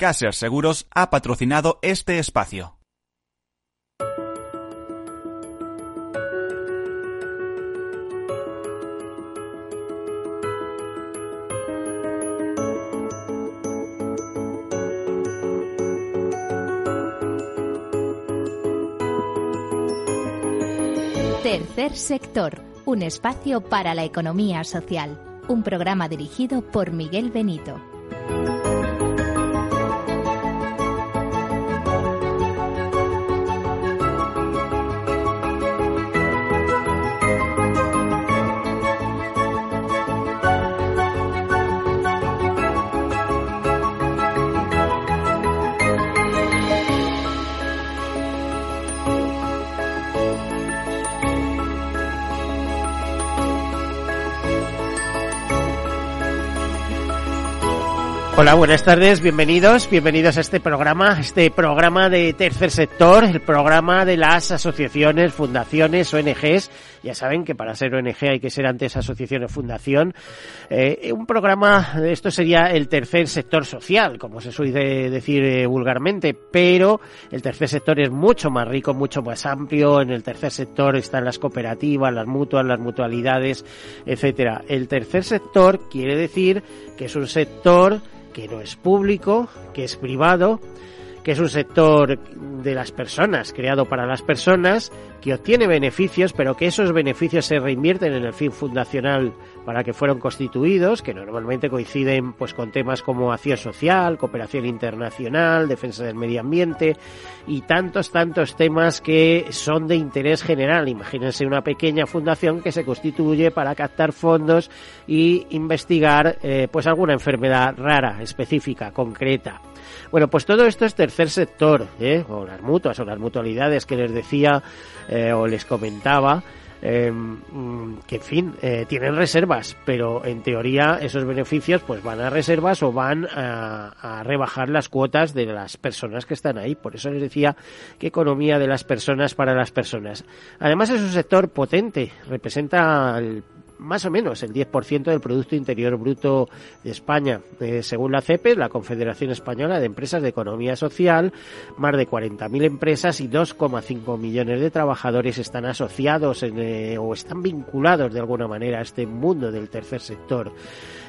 Caser Seguros ha patrocinado este espacio. Tercer sector, un espacio para la economía social. Un programa dirigido por Miguel Benito. Hola, buenas tardes, bienvenidos, bienvenidos a este programa, este programa de tercer sector, el programa de las asociaciones, fundaciones, ONGs. Ya saben que para ser ONG hay que ser antes asociación o fundación. Eh, un programa, esto sería el tercer sector social, como se suele decir eh, vulgarmente, pero el tercer sector es mucho más rico, mucho más amplio. En el tercer sector están las cooperativas, las mutuas, las mutualidades, etcétera. El tercer sector quiere decir que es un sector que no es público, que es privado, que es un sector de las personas, creado para las personas, que obtiene beneficios, pero que esos beneficios se reinvierten en el fin fundacional para que fueron constituidos, que normalmente coinciden pues con temas como acción social, cooperación internacional, defensa del medio ambiente y tantos tantos temas que son de interés general. Imagínense una pequeña fundación que se constituye para captar fondos y investigar eh, pues alguna enfermedad rara, específica, concreta. Bueno, pues todo esto es tercer sector, ¿eh? o las mutuas, o las mutualidades que les decía eh, o les comentaba. Em, que en fin eh, tienen reservas pero en teoría esos beneficios pues van a reservas o van a, a, rebajar las cuotas de las personas que están ahí por eso les decía que economía de las personas para las personas además es un sector potente representa el más o menos el 10% del Producto Interior Bruto de España. Eh, según la CEPES, la Confederación Española de Empresas de Economía Social, más de 40.000 empresas y 2,5 millones de trabajadores están asociados eh, o están vinculados de alguna manera a este mundo del tercer sector.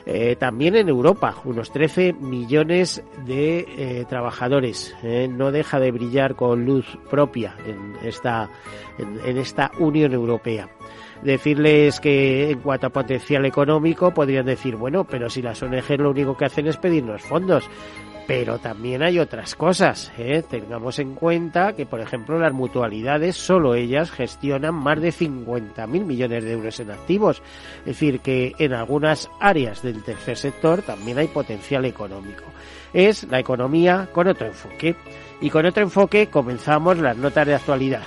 Eh, también en Europa, unos 13 millones de trabajadores. No deja de brillar con luz propia en esta, en, en esta Unión Europea decirles que en cuanto a potencial económico podrían decir, bueno, pero si las ONG lo único que hacen es pedirnos fondos. Pero también hay otras cosas. ¿eh? Tengamos en cuenta que, por ejemplo, las mutualidades, solo ellas gestionan más de 50.000 millones de euros en activos. Es decir, que en algunas áreas del tercer sector también hay potencial económico. Es la economía con otro enfoque. Y con otro enfoque comenzamos las notas de actualidad.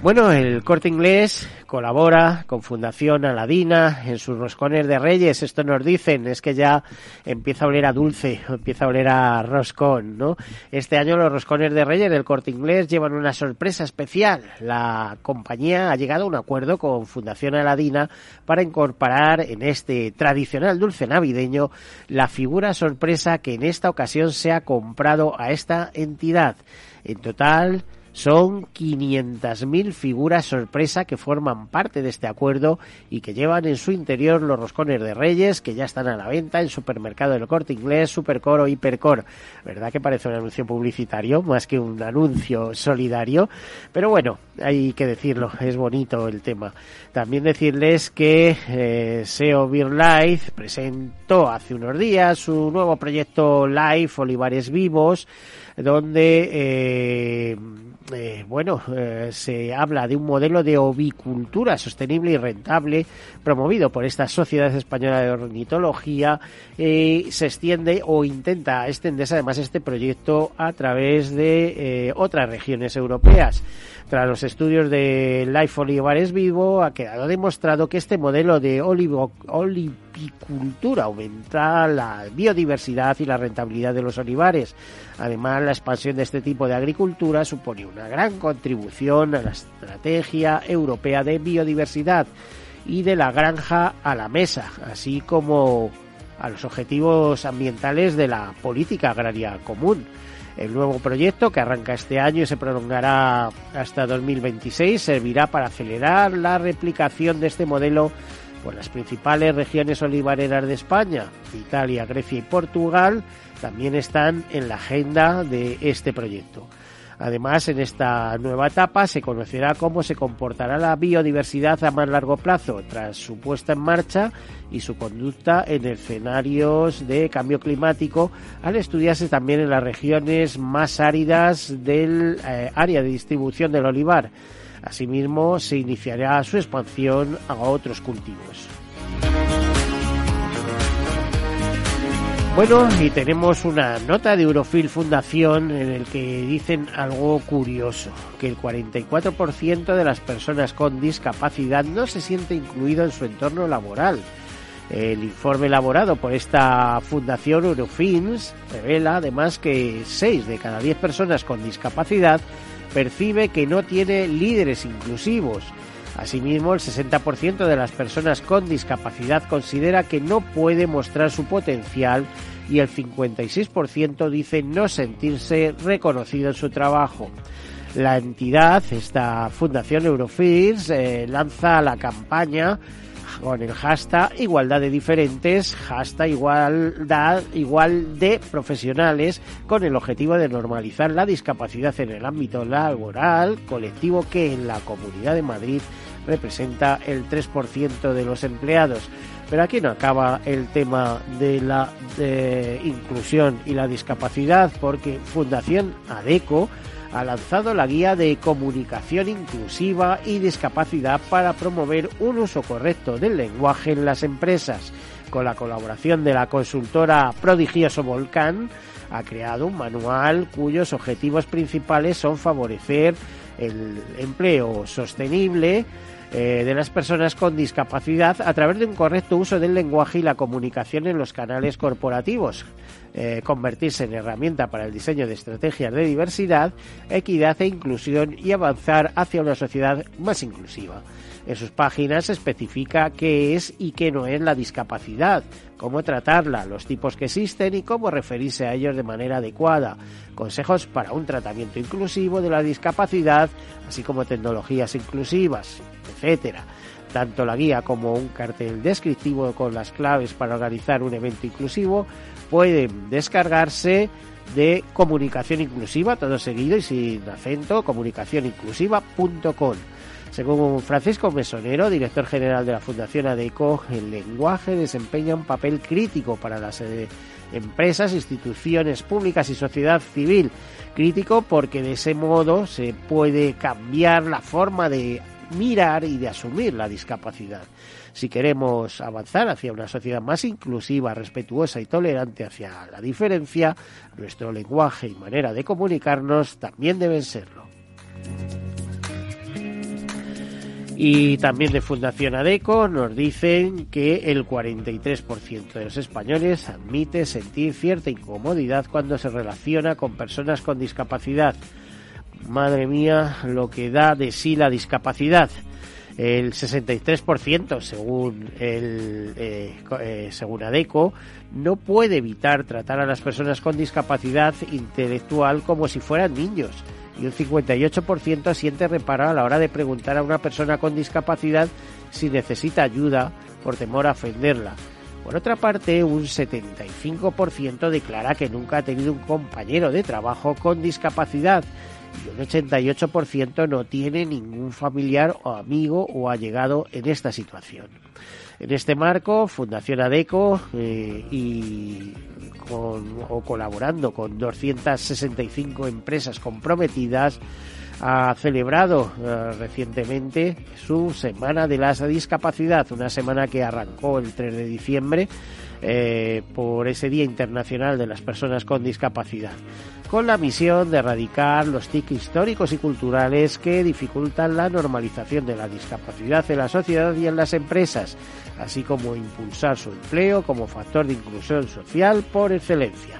Bueno, el corte inglés colabora con Fundación Aladina en sus roscones de Reyes. Esto nos dicen, es que ya empieza a oler a dulce, empieza a oler a roscón, ¿no? Este año los roscones de Reyes del corte inglés llevan una sorpresa especial. La compañía ha llegado a un acuerdo con Fundación Aladina para incorporar en este tradicional dulce navideño la figura sorpresa que en esta ocasión se ha comprado a esta entidad. En total, son 500.000 figuras sorpresa que forman parte de este acuerdo y que llevan en su interior los roscones de Reyes que ya están a la venta en supermercado del corte inglés, Supercore o Hipercore. ¿Verdad que parece un anuncio publicitario más que un anuncio solidario? Pero bueno, hay que decirlo, es bonito el tema. También decirles que eh, SEO Beer Life presentó hace unos días su nuevo proyecto Live Olivares Vivos donde eh, eh, bueno eh, se habla de un modelo de ovicultura sostenible y rentable promovido por esta sociedad española de ornitología y se extiende o intenta extenderse además este proyecto a través de otras regiones europeas tras los estudios de Life Olivares Vivo, ha quedado demostrado que este modelo de olivicultura aumenta la biodiversidad y la rentabilidad de los olivares. Además, la expansión de este tipo de agricultura supone una gran contribución a la estrategia europea de biodiversidad y de la granja a la mesa, así como a los objetivos ambientales de la política agraria común. El nuevo proyecto, que arranca este año y se prolongará hasta 2026, servirá para acelerar la replicación de este modelo por las principales regiones olivareras de España. Italia, Grecia y Portugal también están en la agenda de este proyecto. Además, en esta nueva etapa se conocerá cómo se comportará la biodiversidad a más largo plazo tras su puesta en marcha y su conducta en escenarios de cambio climático, al estudiarse también en las regiones más áridas del eh, área de distribución del olivar. Asimismo, se iniciará su expansión a otros cultivos. Bueno, y tenemos una nota de Eurofil Fundación en el que dicen algo curioso, que el 44% de las personas con discapacidad no se siente incluido en su entorno laboral. El informe elaborado por esta fundación Eurofins revela además que 6 de cada 10 personas con discapacidad percibe que no tiene líderes inclusivos. Asimismo, el 60% de las personas con discapacidad considera que no puede mostrar su potencial y el 56% dice no sentirse reconocido en su trabajo. La entidad, esta Fundación Eurofis, eh, lanza la campaña con el hashtag igualdad de diferentes, hashtag igualdad igual de profesionales, con el objetivo de normalizar la discapacidad en el ámbito laboral colectivo que en la Comunidad de Madrid representa el 3% de los empleados. Pero aquí no acaba el tema de la inclusión y la discapacidad porque Fundación ADECO ha lanzado la guía de comunicación inclusiva y discapacidad para promover un uso correcto del lenguaje en las empresas. Con la colaboración de la consultora Prodigioso Volcán, ha creado un manual cuyos objetivos principales son favorecer el empleo sostenible, eh, de las personas con discapacidad a través de un correcto uso del lenguaje y la comunicación en los canales corporativos, eh, convertirse en herramienta para el diseño de estrategias de diversidad, equidad e inclusión y avanzar hacia una sociedad más inclusiva. En sus páginas se especifica qué es y qué no es la discapacidad, cómo tratarla, los tipos que existen y cómo referirse a ellos de manera adecuada, consejos para un tratamiento inclusivo de la discapacidad, así como tecnologías inclusivas, etcétera. Tanto la guía como un cartel descriptivo con las claves para organizar un evento inclusivo pueden descargarse de comunicación inclusiva, todo seguido y sin acento, comunicacioninclusiva.com. Según Francisco Mesonero, director general de la Fundación ADECO, el lenguaje desempeña un papel crítico para las eh, empresas, instituciones públicas y sociedad civil. Crítico porque de ese modo se puede cambiar la forma de mirar y de asumir la discapacidad. Si queremos avanzar hacia una sociedad más inclusiva, respetuosa y tolerante hacia la diferencia, nuestro lenguaje y manera de comunicarnos también deben serlo. Y también de Fundación ADECO nos dicen que el 43% de los españoles admite sentir cierta incomodidad cuando se relaciona con personas con discapacidad. Madre mía, lo que da de sí la discapacidad. El 63%, según, el, eh, eh, según ADECO, no puede evitar tratar a las personas con discapacidad intelectual como si fueran niños y un 58% siente reparar a la hora de preguntar a una persona con discapacidad si necesita ayuda por temor a ofenderla. Por otra parte, un 75% declara que nunca ha tenido un compañero de trabajo con discapacidad y un 88% no tiene ningún familiar o amigo o allegado en esta situación. En este marco, Fundación ADECO eh, y colaborando con 265 empresas comprometidas, ha celebrado eh, recientemente su Semana de la Discapacidad, una semana que arrancó el 3 de diciembre eh, por ese Día Internacional de las Personas con Discapacidad, con la misión de erradicar los tics históricos y culturales que dificultan la normalización de la discapacidad en la sociedad y en las empresas, así como impulsar su empleo como factor de inclusión social por excelencia.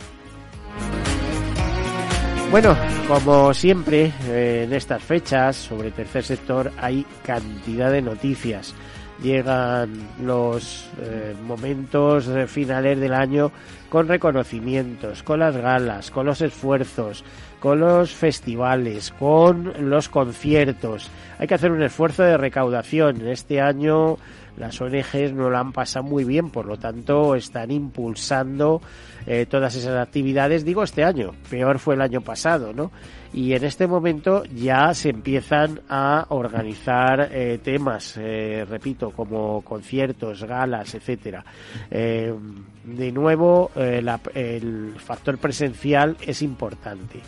Bueno, como siempre eh, en estas fechas sobre tercer sector hay cantidad de noticias. llegan los eh, momentos finales del año con reconocimientos, con las galas, con los esfuerzos, con los festivales, con los conciertos. Hay que hacer un esfuerzo de recaudación. Este año las ONGs no lo han pasado muy bien, por lo tanto están impulsando eh, todas esas actividades, digo este año, peor fue el año pasado, ¿no? Y en este momento ya se empiezan a organizar eh, temas, eh, repito, como conciertos, galas, etcétera. de nuevo, el factor presencial es importante.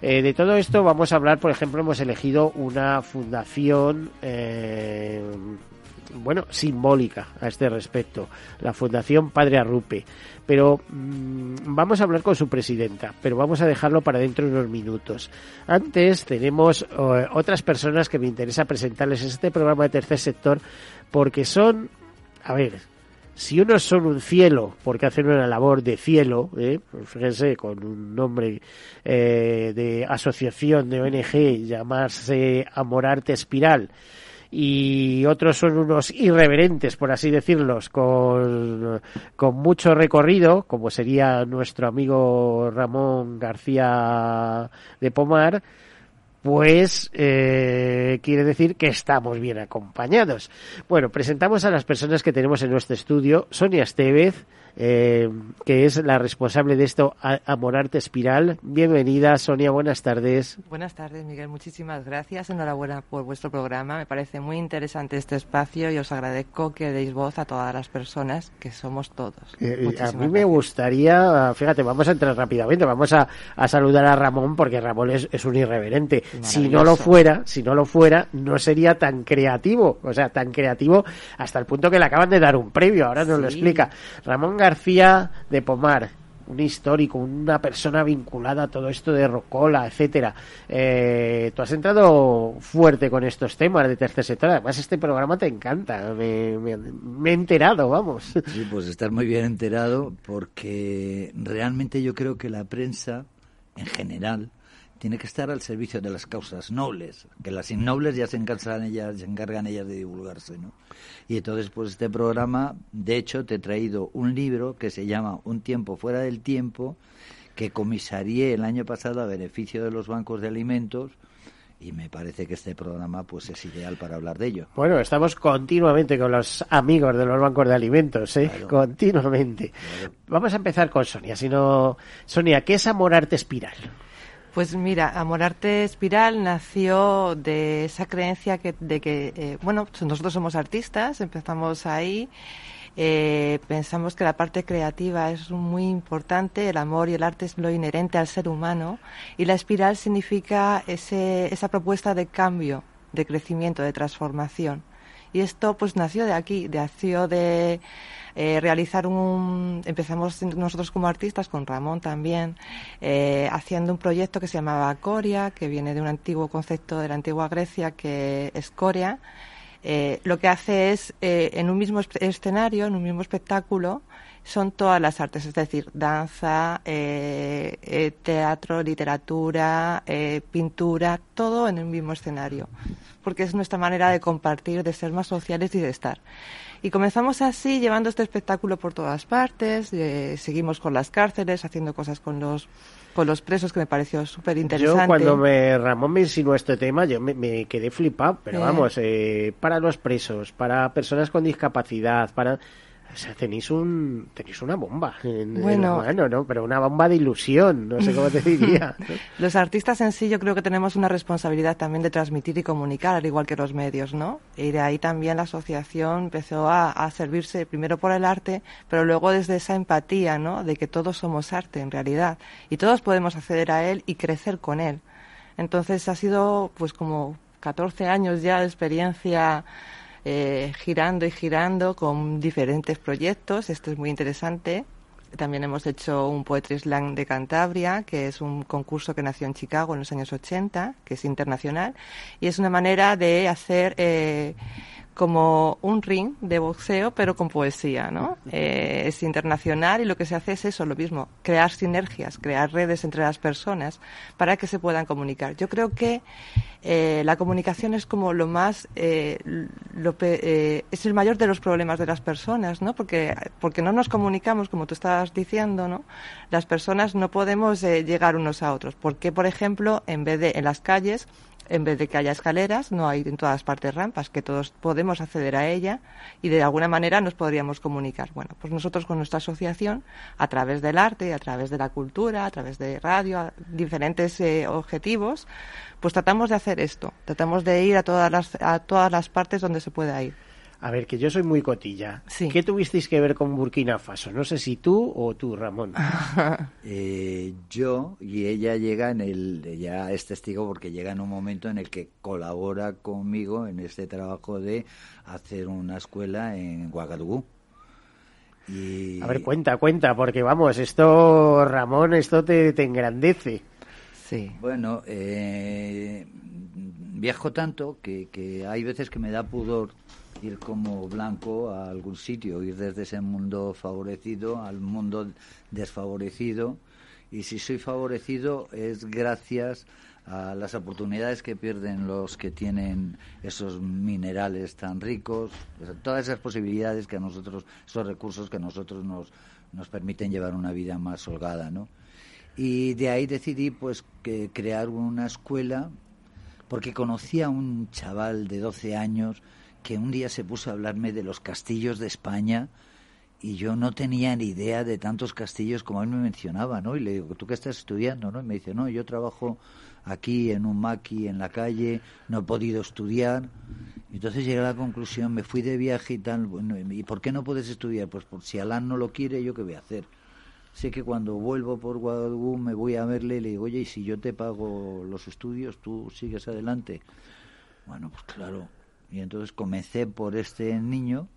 de todo esto vamos a hablar, por ejemplo, hemos elegido una fundación bueno, simbólica a este respecto, la Fundación Padre Arrupe. Pero mm, vamos a hablar con su presidenta, pero vamos a dejarlo para dentro de unos minutos. Antes tenemos eh, otras personas que me interesa presentarles en este programa de tercer sector, porque son, a ver, si unos son un cielo, porque hacen una labor de cielo, ¿eh? fíjense, con un nombre eh, de asociación de ONG, llamarse Amorarte Espiral, y otros son unos irreverentes, por así decirlos, con, con mucho recorrido, como sería nuestro amigo Ramón García de Pomar, pues eh, quiere decir que estamos bien acompañados. Bueno, presentamos a las personas que tenemos en nuestro estudio. Sonia Estevez, eh, que es la responsable de esto, Amorarte Espiral. Bienvenida, Sonia, buenas tardes. Buenas tardes, Miguel, muchísimas gracias. Enhorabuena por vuestro programa. Me parece muy interesante este espacio y os agradezco que deis voz a todas las personas, que somos todos. Eh, a mí me gustaría, fíjate, vamos a entrar rápidamente, vamos a, saludar a Ramón, porque Ramón es, es un irreverente. Si no lo fuera, si no lo fuera, no sería tan creativo, o sea, tan creativo hasta el punto que le acaban de dar un previo, ahora nos lo explica. Ramón García de Pomar, un histórico, una persona vinculada a todo esto de Rocola, etcétera. Eh, tú has entrado fuerte con estos temas de tercer sector. Además, este programa te encanta. Me, me, he enterado, vamos. Sí, pues estás muy bien enterado porque realmente yo creo que la prensa, en general, tiene que estar al servicio de las causas nobles, que las innobles ya se encargan ellas, se encargan ellas de divulgarse, ¿no? Y entonces, pues este programa, de hecho, te he traído un libro que se llama Un tiempo fuera del tiempo, que comisarié el año pasado a beneficio de los bancos de alimentos, y me parece que este programa pues es ideal para hablar de ello. Bueno, estamos continuamente con los amigos de los bancos de alimentos, ¿eh? Continuamente. Vamos a empezar con Sonia. Si no, Sonia, ¿qué es Amorarte Espiral? Pues mira, Amorarte Espiral nació de esa creencia que, de que, eh, bueno, nosotros somos artistas, empezamos ahí, eh, pensamos que la parte creativa es muy importante, el amor y el arte es lo inherente al ser humano y la espiral significa ese, esa propuesta de cambio, de crecimiento, de transformación. Y esto pues nació de aquí, nació de eh, realizar un... Empezamos nosotros como artistas, con Ramón también, eh, haciendo un proyecto que se llamaba Coria, que viene de un antiguo concepto de la antigua Grecia que es Coria. Eh, lo que hace es, en un mismo escenario, en un mismo espectáculo, son todas las artes, es decir, danza, teatro, literatura, pintura, todo en el mismo escenario, porque es nuestra manera de compartir, de ser más sociales y de estar. Y comenzamos así, llevando este espectáculo por todas partes, eh, seguimos con las cárceles, haciendo cosas con los con los presos que me pareció súper interesante. Yo cuando me, Ramón me insinuó este tema, yo me, quedé flipado, pero vamos, eh, para los presos, para personas con discapacidad, para o sea, tenéis, un, tenéis una bomba en, bueno, ¿no? Pero una bomba de ilusión, no sé cómo te diría. los artistas en sí yo creo que tenemos una responsabilidad también de transmitir y comunicar, al igual que los medios, ¿no? Y de ahí también la asociación empezó a, a servirse primero por el arte, pero luego desde esa empatía, ¿no? De que todos somos arte en realidad y todos podemos acceder a él y crecer con él. Entonces ha sido pues como 14 años ya de experiencia eh, girando y girando con diferentes proyectos. Esto es muy interesante. También hemos hecho un Poetry Slam de Cantabria, que es un concurso que nació en Chicago en los años 80, que es internacional, y es una manera de hacer eh, como un ring de boxeo, pero con poesía, ¿no? Eh, es internacional y lo que se hace es eso, lo mismo, crear sinergias, crear redes entre las personas para que se puedan comunicar. Yo creo que eh, la comunicación es como lo más, eh, lo es el mayor de los problemas de las personas, ¿no? Porque, porque no nos comunicamos, como tú estabas diciendo, ¿no? Las personas no podemos llegar unos a otros. Porque, por ejemplo, en vez de en las calles, en vez de que haya escaleras, no hay en todas partes rampas, que todos podemos acceder a ella y de alguna manera nos podríamos comunicar. Bueno, pues nosotros con nuestra asociación, a través del arte, a través de la cultura, a través de radio, diferentes eh, objetivos, pues tratamos de hacer esto, tratamos de ir a todas las, a todas las partes donde se pueda ir. A ver, que yo soy muy cotilla. ¿Qué tuvisteis que ver con Burkina Faso? No sé si tú o tú, Ramón. Eh, yo y ella llega en el, ya es testigo porque llega en un momento en el que colabora conmigo en este trabajo de hacer una escuela en Ouagadougou. Y... A ver, cuenta, cuenta, porque vamos, esto, Ramón, esto te, te engrandece. Sí. Bueno, eh, viajo tanto que, que hay veces que me da pudor ir como blanco a algún sitio, ir desde ese mundo favorecido al mundo desfavorecido. Y si soy favorecido es gracias a las oportunidades que pierden los que tienen esos minerales tan ricos, todas esas posibilidades que a nosotros, esos recursos que a nosotros nos, nos permiten llevar una vida más holgada, ¿no? Y de ahí decidí pues que crear una escuela porque conocí a un chaval de 12 años que un día se puso a hablarme de los castillos de España y yo no tenía ni idea de tantos castillos como él me mencionaba, ¿no? Y le digo, ¿tú qué estás estudiando, no? Y me dice, no, yo trabajo aquí en un maqui en la calle, no he podido estudiar. Entonces llegué a la conclusión, me fui de viaje y tal, bueno, ¿y por qué no puedes estudiar? Pues por si Alan no lo quiere, ¿yo qué voy a hacer? Sé que cuando vuelvo por Guadalajara me voy a verle y le digo, oye, y si yo te pago los estudios, tú sigues adelante. Bueno, pues claro, y entonces comencé por este niño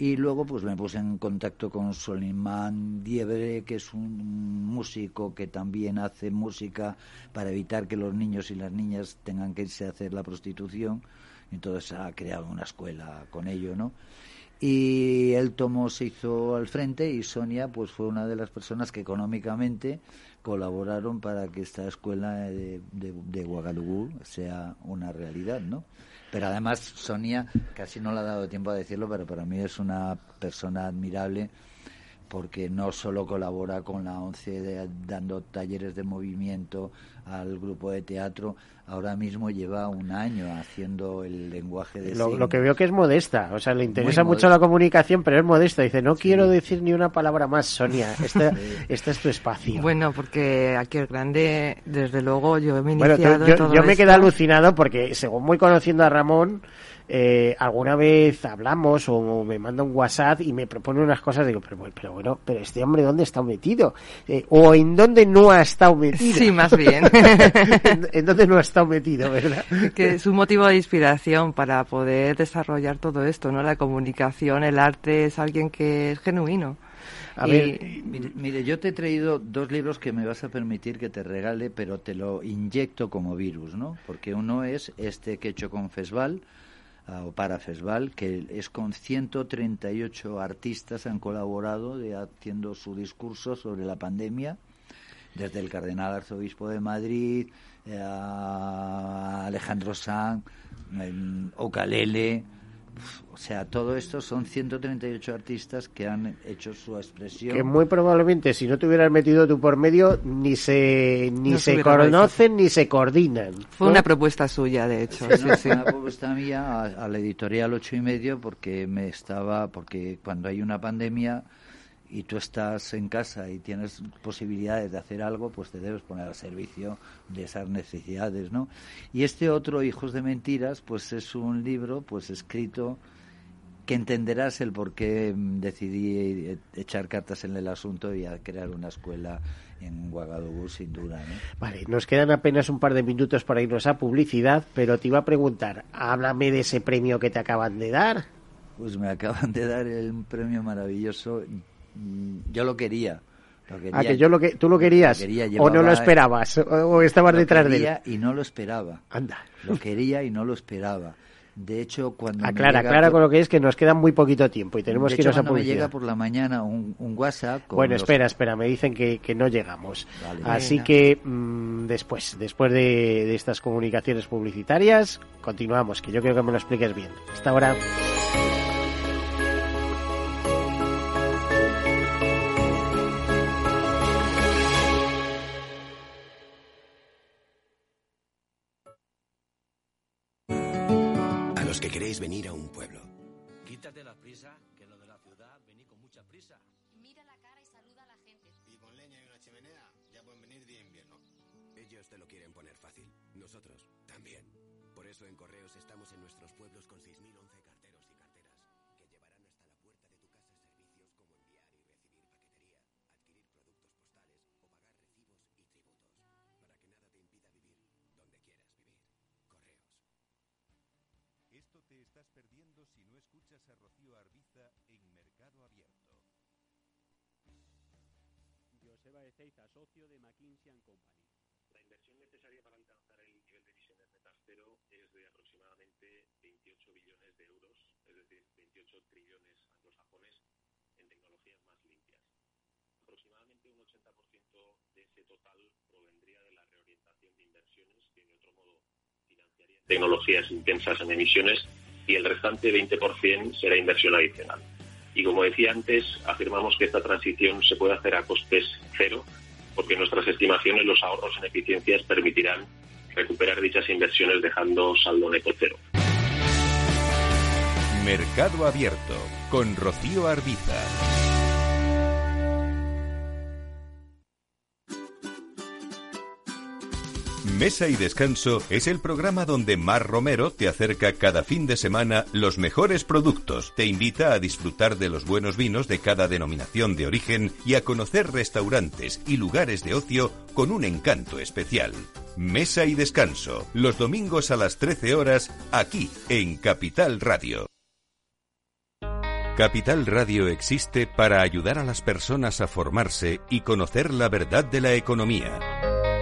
y luego pues me puse en contacto con Solimán Diebre, que es un músico que también hace música para evitar que los niños y las niñas tengan que irse a hacer la prostitución. Entonces ha creado una escuela con ello, ¿no? Y el tomo se hizo al frente y Sonia pues fue una de las personas que económicamente colaboraron para que esta escuela de, de, de sea una realidad, ¿no? Pero además Sonia, casi no le ha dado tiempo a decirlo, pero para mí es una persona admirable porque no solo colabora con la ONCE dando talleres de movimiento al grupo de teatro, ahora mismo lleva un año haciendo el lenguaje de lo, lo que veo que es modesta, o sea, le interesa mucho la comunicación, pero es modesta. Dice, no quiero decir ni una palabra más, Sonia, este, este es tu espacio. Bueno, porque aquí el grande, desde luego, yo me he iniciado yo, yo me quedé alucinado porque, según voy conociendo a Ramón, eh, alguna vez hablamos o me manda un WhatsApp y me propone unas cosas, digo, pero, pero bueno, pero este hombre, ¿dónde está metido? Eh, o en dónde no ha estado metido. Sí, más bien. en, dónde no ha estado metido, ¿verdad? que es un motivo de inspiración para poder desarrollar todo esto, ¿no? La comunicación, el arte, es alguien que es genuino. A ver, mire, mire, yo te he traído dos libros que me vas a permitir que te regale, pero te lo inyecto como virus, ¿no? Porque uno es este que he hecho con Fesval, o para Fesval, que es con 138 artistas han colaborado de, haciendo su discurso sobre la pandemia, desde el cardenal arzobispo de Madrid, eh, a Alejandro Sanz, Ocalele, o sea, todo esto son 138 artistas que han hecho su expresión. Que muy probablemente, si no te hubieras metido tú por medio, ni se ni se, conocen ni se coordinan. Fue una propuesta suya, de hecho. Fue una propuesta mía a, la editorial ocho y medio porque me estaba, porque cuando hay una pandemia y tú estás en casa y tienes posibilidades de hacer algo, pues te debes poner al servicio de esas necesidades, ¿no? Y este otro, Hijos de Mentiras, pues es un libro, pues escrito que entenderás el por qué decidí echar cartas en el asunto y a crear una escuela en Ouagadougou, sin duda. ¿no? Vale, nos quedan apenas un par de minutos para irnos a publicidad, pero te iba a preguntar, háblame de ese premio que te acaban de dar. Pues me acaban de dar el premio maravilloso yo lo quería. ah, que yo lo que tú lo querías o no lo esperabas o, estabas detrás de él. y no lo esperaba. Anda. Lo quería y no lo esperaba. De hecho, cuando aclara, me llega aclara por- con lo que es que nos queda muy poquito tiempo y tenemos de que hecho, irnos a me llega por la mañana un, un WhatsApp con Bueno, los- espera, espera, me dicen que, que no llegamos. Vale. Así que mm, después, después de, de estas comunicaciones publicitarias, continuamos, que yo creo que me lo expliques bien. Hasta ahora. Queréis venir a un pueblo. Quítate la prisa, estás perdiendo si no escuchas a Rocío Arbiza en Mercado Abierto. Joseba Ezeiza, socio de McKinsey Company. La inversión necesaria para alcanzar el nivel de emisiones netas cero es de aproximadamente 28 billones de euros, es decir, 28 trillones anglosajones en tecnologías más limpias. Aproximadamente un 80% de ese total provendría de la reorientación de inversiones que de otro modo financiarían tecnologías intensas en emisiones y el restante 20% será inversión adicional. Y como decía antes, afirmamos que esta transición se puede hacer a costes cero porque nuestras estimaciones los ahorros en eficiencias permitirán recuperar dichas inversiones dejando saldo neto cero. Mercado Abierto con Rocío Arbiza. Mesa y Descanso es el programa donde Mar Romero te acerca cada fin de semana los mejores productos, te invita a disfrutar de los buenos vinos de cada denominación de origen y a conocer restaurantes y lugares de ocio con un encanto especial. Mesa y Descanso, los domingos a las 13 horas, aquí en Capital Radio. Capital Radio existe para ayudar a las personas a formarse y conocer la verdad de la economía.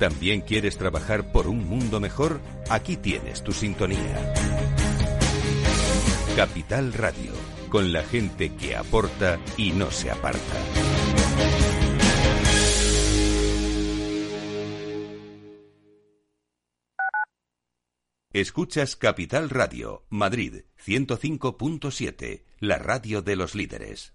¿También quieres trabajar por un mundo mejor? Aquí tienes tu sintonía. Capital Radio, con la gente que aporta y no se aparta. Escuchas Capital Radio, Madrid 105.7, la radio de los líderes.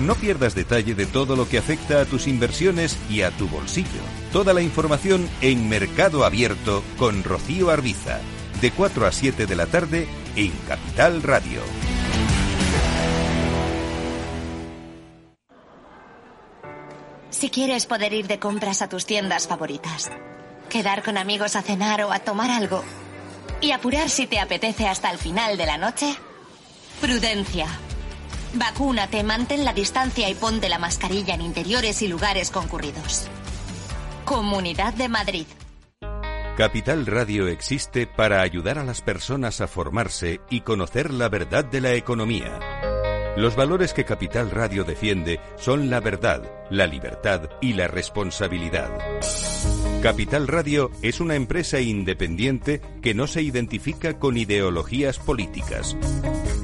No pierdas detalle de todo lo que afecta a tus inversiones y a tu bolsillo. Toda la información en Mercado Abierto con Rocío Arbiza, de 4 a 7 de la tarde en Capital Radio. Si quieres poder ir de compras a tus tiendas favoritas, quedar con amigos a cenar o a tomar algo y apurar si te apetece hasta el final de la noche, prudencia. Vacúnate, mantén la distancia y ponte la mascarilla en interiores y lugares concurridos. Comunidad de Madrid. Capital Radio existe para ayudar a las personas a formarse y conocer la verdad de la economía. Los valores que Capital Radio defiende son la verdad, la libertad y la responsabilidad. Capital Radio es una empresa independiente que no se identifica con ideologías políticas.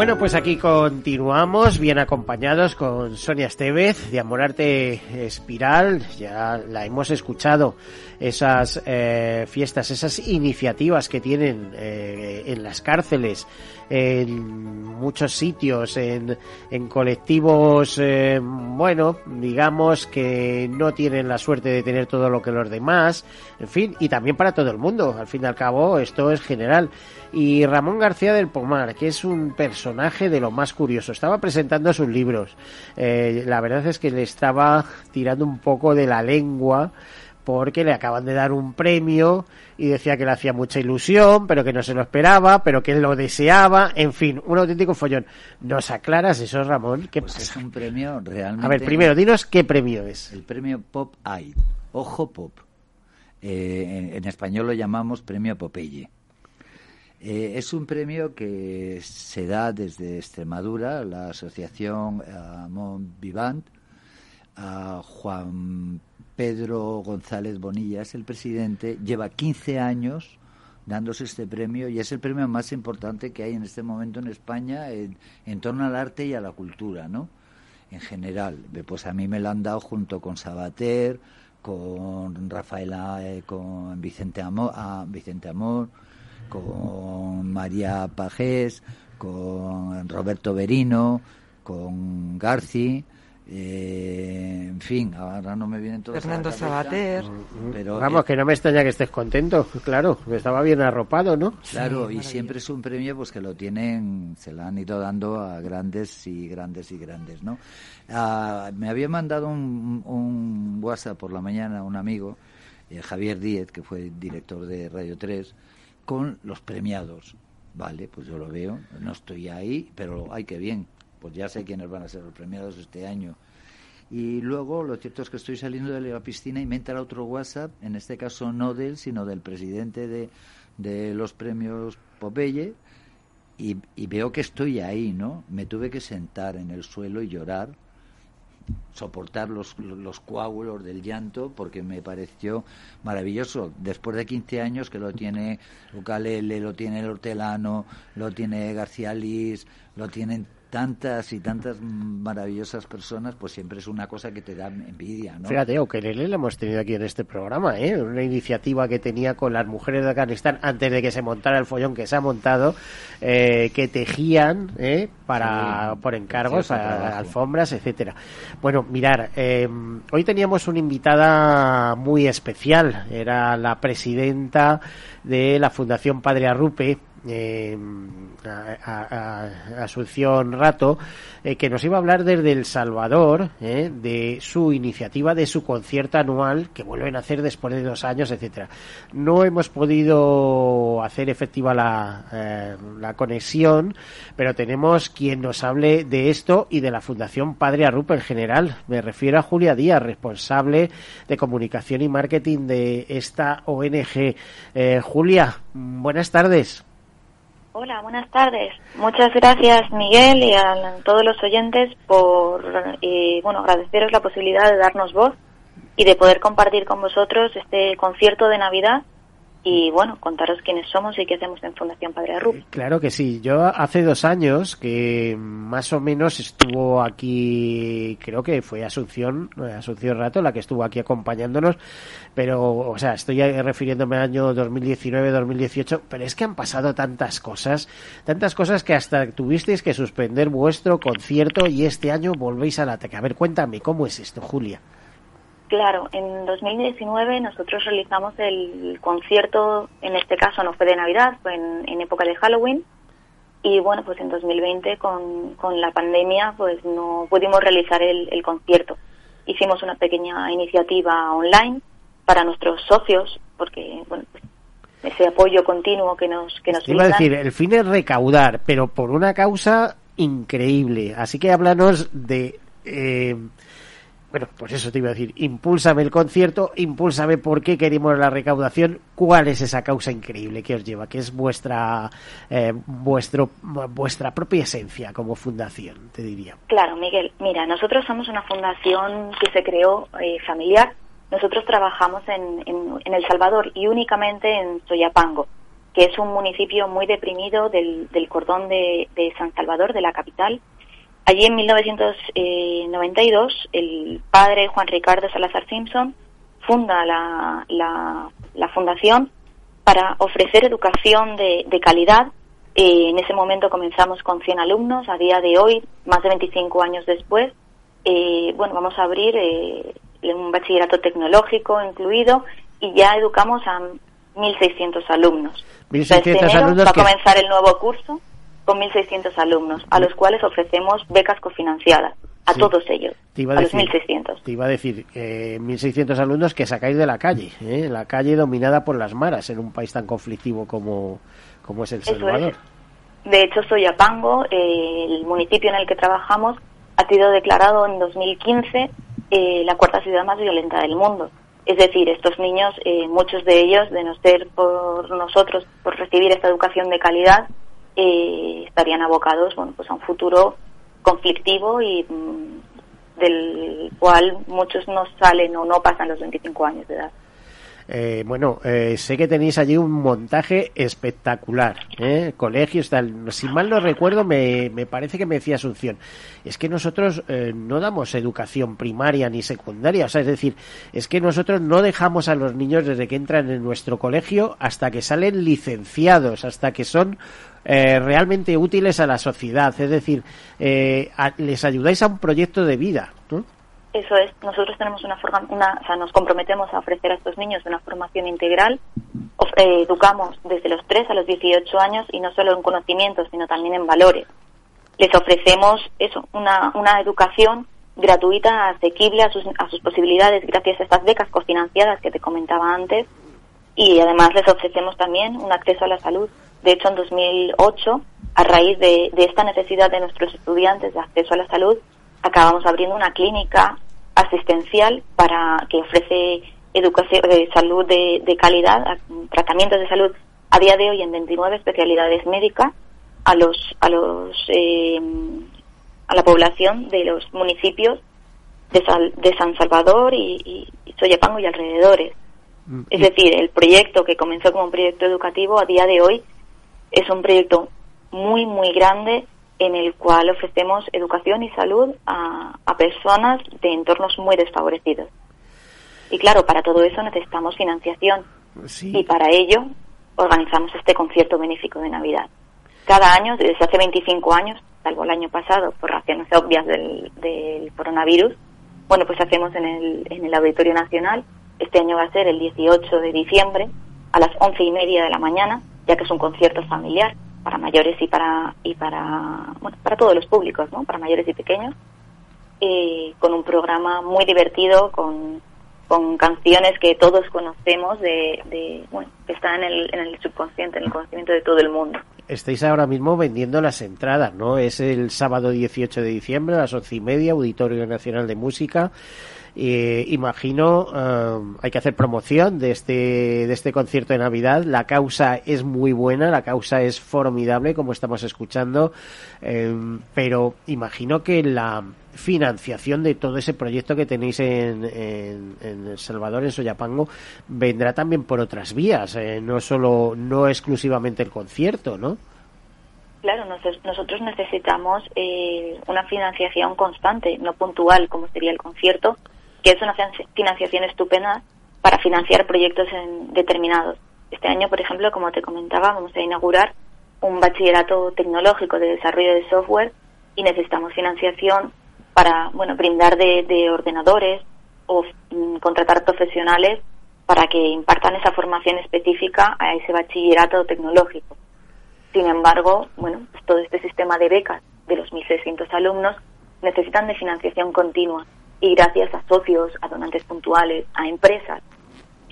Bueno, pues aquí continuamos, bien acompañados con Sonia Estevez de Amorarte Espiral. Ya la hemos escuchado, esas eh, fiestas, esas iniciativas que tienen eh, en las cárceles, en muchos sitios, en, en colectivos, eh, bueno, digamos que no tienen la suerte de tener todo lo que los demás, en fin, y también para todo el mundo. Al fin y al cabo, esto es general y Ramón García del Pomar, que es un personaje de lo más curioso. Estaba presentando sus libros. Eh, la verdad es que le estaba tirando un poco de la lengua porque le acaban de dar un premio y decía que le hacía mucha ilusión, pero que no se lo esperaba, pero que lo deseaba, en fin, un auténtico follón. ¿Nos aclaras eso, Ramón? ¿Qué Pues pasa? es un premio realmente... A ver, primero, dinos qué premio es. El premio Pop Eye, Ojo Pop. Eh, en, en español lo llamamos premio Popeye. Eh, es un premio que se da desde Extremadura, la asociación Amon Vivant, a Juan Pedro González Bonilla, es el presidente, lleva 15 años dándose este premio y es el premio más importante que hay en este momento en España en, torno al arte y a la cultura, ¿no? En general, pues a mí me lo han dado junto con Sabater, con Rafaela, eh, con Vicente Amor, ah, Vicente Amor, con María Pajés, con Roberto Berino, con Garci, eh, en fin, ahora no me vienen todos Fernando Sabater. pero Vamos, eh, que no me extraña que estés contento, claro, que estaba bien arropado, ¿no? Claro, y siempre es un premio pues que lo tienen, se lo han ido dando a grandes y grandes y grandes, ¿no? Ah, me había mandado un, un WhatsApp por la mañana un amigo, eh, Javier Díez, que fue director de Radio 3, con los premiados. Vale, pues yo lo veo, no estoy ahí, pero ay, qué bien, pues ya sé quiénes van a ser los premiados este año. Y luego lo cierto es que estoy saliendo de la piscina y me entra otro WhatsApp, en este caso no de él, sino del presidente de, de los premios Popeye, y, veo que estoy ahí, ¿no? Me tuve que sentar en el suelo y llorar, soportar los, los coágulos del llanto, porque me pareció maravilloso. Después de 15 años que lo tiene Ucalele, lo tiene el Hortelano, lo tiene García Liz, lo tienen tantas y tantas maravillosas personas, pues siempre es una cosa que te da envidia, ¿no? Fíjate, Ukelele lo hemos tenido aquí en este programa, ¿eh? Una iniciativa que tenía con las mujeres de Afganistán antes de que se montara el follón que se ha montado, eh, que tejían, ¿eh? Para, Sí, por encargos, a- alfombras, etcétera. Bueno, mirar, eh, hoy teníamos una invitada muy especial, era la presidenta de la Fundación Padre Arrupe, eh, a- a- Asunción Rato, eh, que nos iba a hablar desde El Salvador, eh, de su iniciativa, de su concierto anual, que vuelven a hacer después de dos años, etcétera. No hemos podido hacer efectiva la, eh, la conexión, pero tenemos quien nos hable de esto y de la Fundación Padre Arrupe en general. Me refiero a Julia Díaz, responsable de comunicación y marketing de esta ONG. Eh, Julia, buenas tardes. Hola, buenas tardes. Muchas gracias, Miguel, y a todos los oyentes por, eh, bueno, agradeceros la posibilidad de darnos voz y de poder compartir con vosotros este concierto de Navidad y, bueno, contaros quiénes somos y qué hacemos en Fundación Padre Arrupe. Claro que sí. Yo hace dos años que más o menos estuvo aquí, creo que fue Asunción, eh, Asunción Rato, la que estuvo aquí acompañándonos, pero, o sea, estoy refiriéndome al año 2019-2018, pero es que han pasado tantas cosas, tantas cosas que hasta tuvisteis que suspender vuestro concierto y este año volvéis al ataque. A ver, cuéntame, ¿cómo es esto, Julia? Claro, en 2019 nosotros realizamos el concierto, en este caso no fue de Navidad, fue en, en época de Halloween. Y bueno, pues en 2020 con, con la pandemia pues no pudimos realizar el, el concierto. Hicimos una pequeña iniciativa online para nuestros socios, porque bueno, pues, ese apoyo continuo que nos que nos Iba a decir, el fin es recaudar, pero por una causa increíble. Así que háblanos de... eh, bueno, pues eso te iba a decir. Impúlsame el concierto, impúlsame por qué queremos la recaudación, cuál es esa causa increíble que os lleva, que es vuestra eh, vuestro vuestra propia esencia como fundación, te diría. Claro, Miguel. Mira, nosotros somos una fundación que se creó eh, familiar. Nosotros trabajamos en, en, El Salvador y únicamente en Soyapango, que es un municipio muy deprimido del, del cordón de, de San Salvador, de la capital. Allí en 1992 el padre Juan Ricardo Salazar Simpson funda la, la, la fundación para ofrecer educación de, de calidad. Eh, en ese momento comenzamos con 100 alumnos. A día de hoy, más de 25 años después, eh, bueno, vamos a abrir eh, un bachillerato tecnológico incluido y ya educamos a 1.600 alumnos. 1.600 Este enero alumnos va a que- comenzar el nuevo curso con 1.600 alumnos, a los cuales ofrecemos becas cofinanciadas, a Sí. todos ellos, Te iba a, a los decir, 1.600. te iba a decir, eh, 1.600 alumnos que sacáis de la calle, ¿eh? la calle dominada por las maras en un país tan conflictivo como, como es El es. Salvador. De hecho, Soyapango, eh, el municipio en el que trabajamos, ha sido declarado en 2015 eh, la cuarta ciudad más violenta del mundo. Es decir, estos niños, eh, muchos de ellos, de no ser por nosotros, por recibir esta educación de calidad, eh, estarían abocados bueno, pues a un futuro conflictivo y mm, del cual muchos no salen o no pasan los 25 años de edad. Eh, bueno, eh, sé que tenéis allí un montaje espectacular, ¿eh? colegios, tal. Si mal no recuerdo, me, me parece que me decía Asunción. Es que nosotros eh, no damos educación primaria ni secundaria, o sea, es decir, es que nosotros no dejamos a los niños desde que entran en nuestro colegio hasta que salen licenciados, hasta que son eh, realmente útiles a la sociedad, es decir, eh, les ayudáis a un proyecto de vida. Eso es, nosotros tenemos una, forma, una o sea, nos comprometemos a ofrecer a estos niños una formación integral. Eh, educamos desde los 3 a los 18 años y no solo en conocimientos, sino también en valores. Les ofrecemos eso, una, una educación gratuita, asequible a sus, a sus posibilidades gracias a estas becas cofinanciadas que te comentaba antes y además les ofrecemos también un acceso a la salud. De hecho, en 2008, a raíz de, de esta necesidad de nuestros estudiantes de acceso a la salud, acabamos abriendo una clínica asistencial para que ofrece educación de salud de, de calidad, tratamientos de salud a día de hoy en 29 especialidades médicas a los a los eh, a la población de los municipios de, Sal- de San Salvador y, y, y Soyapango y alrededores. Es decir, el proyecto que comenzó como un proyecto educativo a día de hoy es un proyecto muy, muy grande en el cual ofrecemos educación y salud a, a personas de entornos muy desfavorecidos. Y claro, para todo eso necesitamos financiación y para ello organizamos este concierto benéfico de Navidad. Cada año, desde hace 25 años, salvo el año pasado, por razones obvias del, del coronavirus, bueno, pues hacemos en el, en el Auditorio Nacional. Este año va a ser el 18 de diciembre a las once y media de la mañana, ya que es un concierto familiar para mayores y para y para bueno, para todos los públicos, ¿no? Para mayores y pequeños, eh, con un programa muy divertido, con, con canciones que todos conocemos de, de bueno, que están en el, en el subconsciente, en el conocimiento de todo el mundo. Estáis ahora mismo vendiendo las entradas, ¿no? Es el sábado 18 de diciembre a las once y media, Auditorio Nacional de Música. Eh, imagino, eh, hay que hacer promoción de este, de este concierto de Navidad. La causa es muy buena, la causa es formidable, como estamos escuchando. eh, pero imagino que la financiación de todo ese proyecto que tenéis en, en, El Salvador, en Soyapango, vendrá también por otras vías, eh, no solo, no exclusivamente el concierto, ¿no? Claro, nos- nosotros necesitamos eh, una financiación constante, no puntual como sería el concierto, que es una finan- financiación estupenda para financiar proyectos en- determinados. Este año, por ejemplo, como te comentaba, vamos a inaugurar un bachillerato tecnológico de desarrollo de software y necesitamos financiación para bueno brindar de, de ordenadores o mm, contratar profesionales para que impartan esa formación específica a ese bachillerato tecnológico. Sin embargo, bueno, pues todo este sistema de becas de los 1.600 alumnos necesitan de financiación continua y gracias a socios, a donantes puntuales, a empresas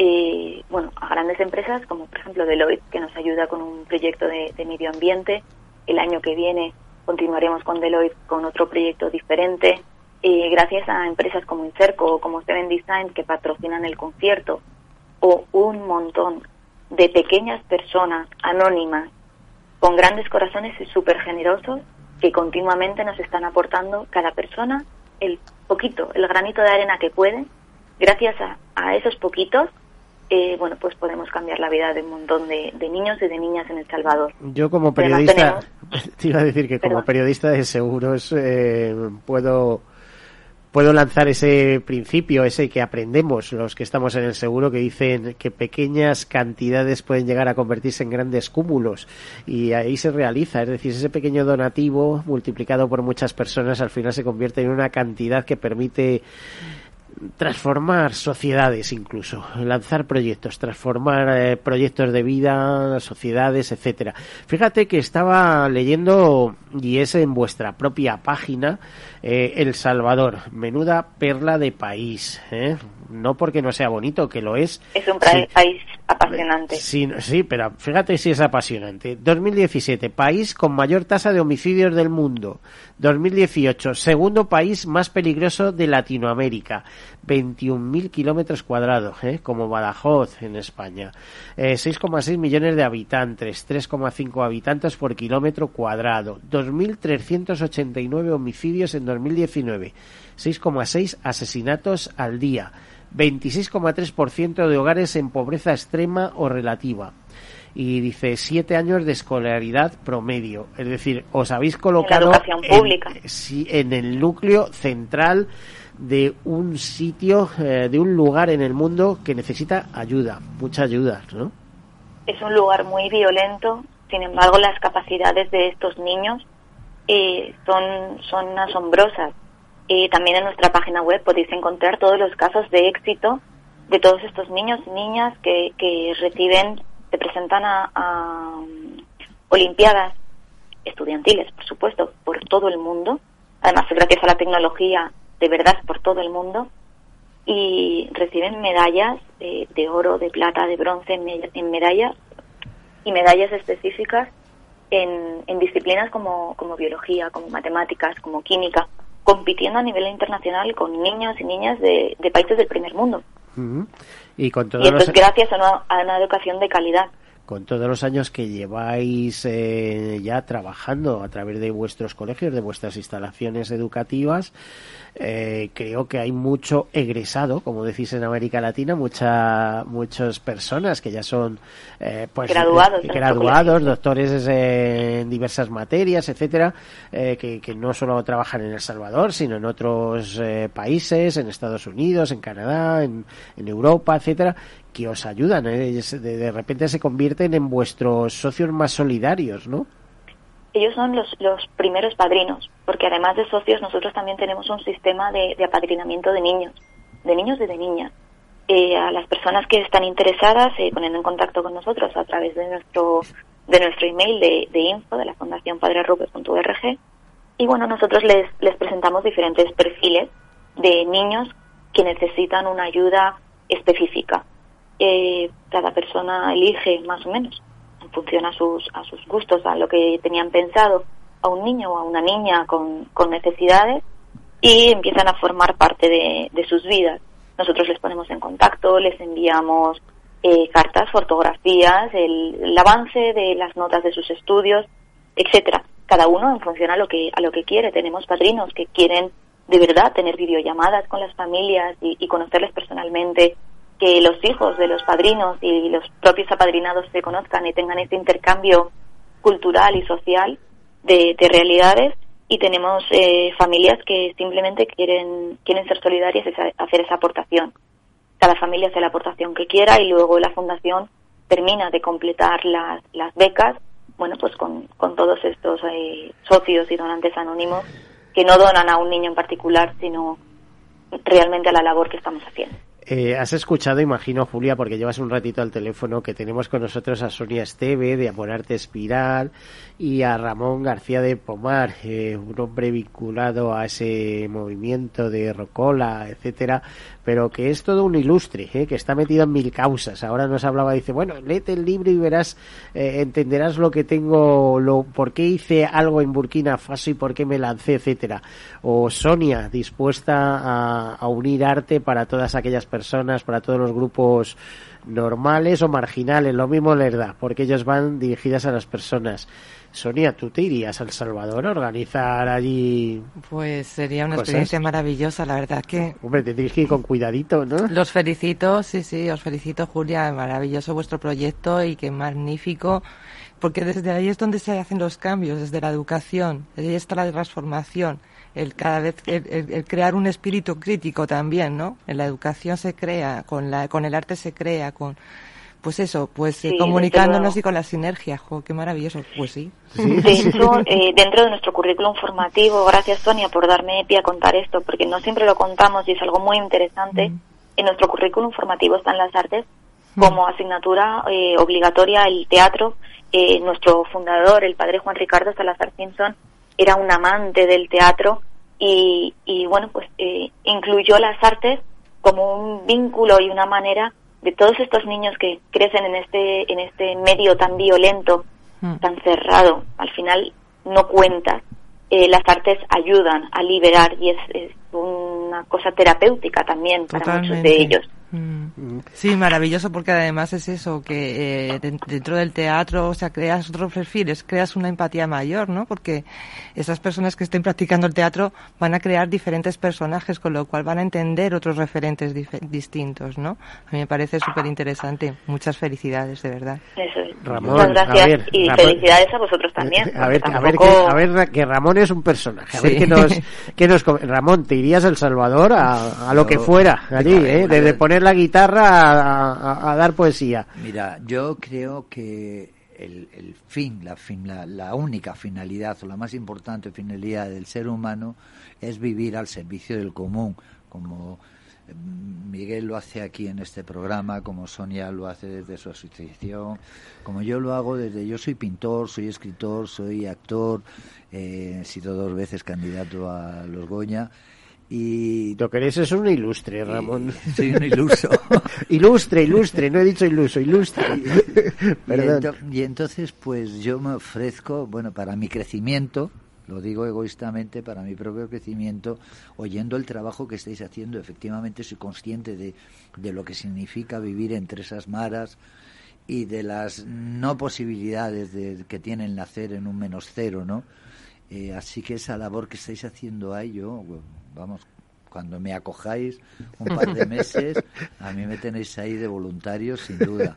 eh, bueno, a grandes empresas como por ejemplo Deloitte, que nos ayuda con un proyecto de, medio ambiente. El año que viene continuaremos con Deloitte con otro proyecto diferente. Eh, gracias a empresas como Incerco o como Seven Design que patrocinan el concierto o un montón de pequeñas personas anónimas con grandes corazones y súper generosos que continuamente nos están aportando cada persona el poquito, el granito de arena que pueden. Gracias a, a esos poquitos, eh, bueno, pues podemos cambiar la vida de un montón de, de niños y de niñas en El Salvador. Yo como periodista, tenemos- te iba a decir que como Perdón. periodista de seguros eh, puedo puedo lanzar ese principio, ese que aprendemos los que estamos en el seguro, que dicen que pequeñas cantidades pueden llegar a convertirse en grandes cúmulos. Y ahí se realiza, es decir, ese pequeño donativo multiplicado por muchas personas al final se convierte en una cantidad que permite transformar sociedades incluso, lanzar proyectos, transformar eh, proyectos de vida, sociedades, etcétera. Fíjate que estaba leyendo y es en vuestra propia página eh, El Salvador, menuda perla de país, ¿eh? No porque no sea bonito, que lo es. Es un Sí. país apasionante. Sí, sí, pero fíjate si es apasionante. 2017, país con mayor tasa de homicidios del mundo. 2018, segundo país más peligroso de Latinoamérica. 21.000 kilómetros cuadrados, ¿eh? como Badajoz en España. Eh, 6,6 millones de habitantes, 3,5 habitantes por kilómetro cuadrado. 2.389 homicidios en 2019. 6,6 asesinatos al día. 26,3% de hogares en pobreza extrema o relativa. Y dice siete años de escolaridad promedio. Es decir, os habéis colocado pública. en el núcleo central de un sitio, eh, de un lugar en el mundo que necesita ayuda, mucha ayuda, ¿no? es un lugar muy violento, sin embargo las capacidades de estos niños eh, son, son asombrosas. Eh, también en nuestra página web podéis encontrar todos los casos de éxito de todos estos niños y niñas que, que reciben, se presentan a, um, olimpiadas estudiantiles, por supuesto, por todo el mundo. Además, gracias a la tecnología, de verdad, por todo el mundo y reciben medallas eh, de oro, de plata, de bronce, en medallas y medallas específicas en, en disciplinas como, como biología, como matemáticas, como química, compitiendo a nivel internacional con niños y niñas de, de países del primer mundo. Y con Y todos esto los, es gracias a una, a una educación de calidad. con todos los años que lleváis eh, ya trabajando a través de vuestros colegios, de vuestras instalaciones educativas, eh, creo que hay mucho egresado, como decís en América Latina, mucha, muchas personas que ya son eh, pues, Graduados eh, graduados, doctores eh, en diversas materias, etcétera, eh, que, que no solo trabajan en El Salvador, sino en otros eh, países, en Estados Unidos, en Canadá, en, en Europa, etcétera, que os ayudan. ¿eh? De, de repente se convierten en vuestros socios más solidarios, ¿no? Ellos son los, los primeros padrinos, porque además de socios nosotros también tenemos un sistema de, de apadrinamiento de niños, de niños y de niñas. Eh, a las personas que están interesadas se ponen en contacto con nosotros a través de nuestro de nuestro email de, de info de la fundación padrerrupe.org y bueno nosotros les les presentamos diferentes perfiles de niños que necesitan una ayuda específica. Eh, cada persona elige más o menos en función a sus, a sus gustos, a lo que tenían pensado, a un niño o a una niña con, con necesidades y empiezan a formar parte de, de sus vidas. Nosotros les ponemos en contacto, les enviamos eh, cartas, fotografías, el, avance de las notas de sus estudios, etcétera. Cada uno en función a lo que a lo que quiere. Tenemos padrinos que quieren de verdad tener videollamadas con las familias y conocerles personalmente, que los hijos de los padrinos y los propios apadrinados se conozcan y tengan este intercambio cultural y social de, de realidades y tenemos eh, familias que simplemente quieren quieren ser solidarias y hacer esa aportación. Cada familia hace la aportación que quiera y luego la fundación termina de completar las, las becas, bueno, pues con, con todos estos eh, socios y donantes anónimos que no donan a un niño en particular, sino realmente a la labor que estamos haciendo. Eh, has escuchado, imagino, Julia, porque llevas un ratito al teléfono, que tenemos con nosotros a Sonia Esteve de Amorarte Espiral y a Ramón García de Pomar, eh, un hombre vinculado a ese movimiento de Rocola, etcétera, pero que es todo un ilustre, eh, que está metido en mil causas. Ahora nos hablaba, dice, bueno, léete el libro y verás, entenderás lo que tengo, lo, por qué hice algo en Burkina Faso y por qué me lancé, etcétera. O Sonia, dispuesta a, a unir arte para todas aquellas personas, para todos los grupos normales o marginales, lo mismo les da, porque ellos van dirigidas a las personas. Sonia, ¿tú te irías a El Salvador a organizar allí? Pues sería una cosas? experiencia maravillosa, la verdad que Hombre, tendréis que ir con cuidadito, ¿no? los felicito, sí, sí, os felicito Julia, maravilloso vuestro proyecto y qué magnífico, porque desde ahí es donde se hacen los cambios, desde la educación, desde ahí está la transformación, el cada vez el, el- crear un espíritu crítico también, ¿no? En la educación se crea, con la con el arte se crea, con pues eso, pues Sí, eh, comunicándonos y con la sinergia, jo, qué maravilloso, pues sí. De hecho, eh, dentro de nuestro currículum formativo, gracias Sonia por darme pie a contar esto, porque no siempre lo contamos y es algo muy interesante. En nuestro currículum formativo están las artes como asignatura eh, obligatoria el teatro. Eh, nuestro fundador, el padre Juan Ricardo Salazar Simpson, era un amante del teatro y, y bueno, pues eh, incluyó las artes como un vínculo y una manera de todos estos niños que crecen en este en este medio tan violento tan cerrado, al final no cuentas. Eh, las artes ayudan a liberar y es, es una cosa terapéutica también para muchos de ellos. Mm. Sí, maravilloso porque además es eso, que eh, den- dentro del teatro, o sea, creas otros perfiles, creas una empatía mayor, ¿no? Porque esas personas que estén practicando el teatro van a crear diferentes personajes, con lo cual van a entender otros referentes distintos, ¿no? A mí me parece súper interesante. Muchas felicidades, de verdad. Eso es. Ramón, Muchas gracias a ver, y Ramón. felicidades a vosotros también. A ver, a ver, que, tampoco- a ver que Ramón es un personaje. A ver que nos, que nos, Ramón, ¿te irías a El Salvador a, a lo que fuera allí, eh? Desde poner la guitarra a, a- a dar poesía. Mira, yo creo que el, el fin, la, fin la, la única finalidad o la más importante finalidad del ser humano es vivir al servicio del común, como eh, Miguel lo hace aquí en este programa, como Sonia lo hace desde su asociación, como yo lo hago desde... Yo soy pintor, soy escritor, soy actor, eh, he sido dos veces candidato a los Goya. Y Lo que eres es un ilustre, Ramón. soy un iluso. ilustre, ilustre, no he dicho iluso, ilustre. Y, Perdón. ento- y entonces, pues yo me ofrezco, bueno, para mi crecimiento, lo digo egoístamente, para mi propio crecimiento, oyendo el trabajo que estáis haciendo, efectivamente soy consciente de, de lo que significa vivir entre esas maras y de las no posibilidades de, que tienen nacer en un menos cero, ¿no? Eh, así que esa labor que estáis haciendo ahí, yo, vamos, cuando me acojáis un par de meses, a mí me tenéis ahí de voluntario, sin duda.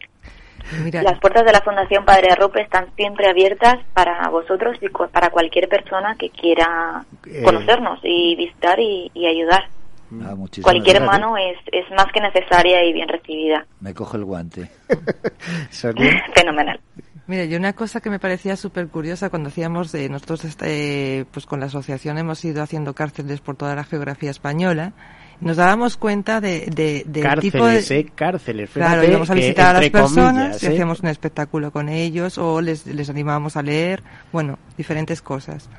Las puertas de la Fundación Padre Arrupe están siempre abiertas para vosotros y cu- para cualquier persona que quiera Eh. conocernos y visitar y, y ayudar. Ah, muchísimas Cualquier gracias. mano es, es más que necesaria y bien recibida. Me coge el guante. Fenomenal. Mira, y una cosa que me parecía súper curiosa cuando hacíamos, de nosotros este, pues con la asociación hemos ido haciendo cárceles por toda la geografía española, nos dábamos cuenta de, de, del tipo de... Cárceles, eh, cárceles. Claro, íbamos a visitar a las personas comillas, y ¿eh? hacíamos un espectáculo con ellos o les, les animábamos a leer, bueno, diferentes cosas.